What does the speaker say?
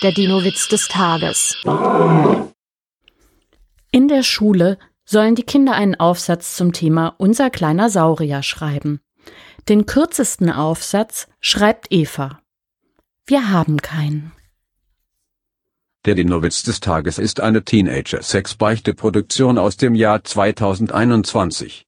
Der Dino-Witz des Tages. In der Schule sollen die Kinder einen Aufsatz zum Thema Unser kleiner Saurier schreiben. Den kürzesten Aufsatz schreibt Eva. Wir haben keinen. Der Dino-Witz des Tages ist eine Teenager-Sex-Beichte-Produktion aus dem Jahr 2021.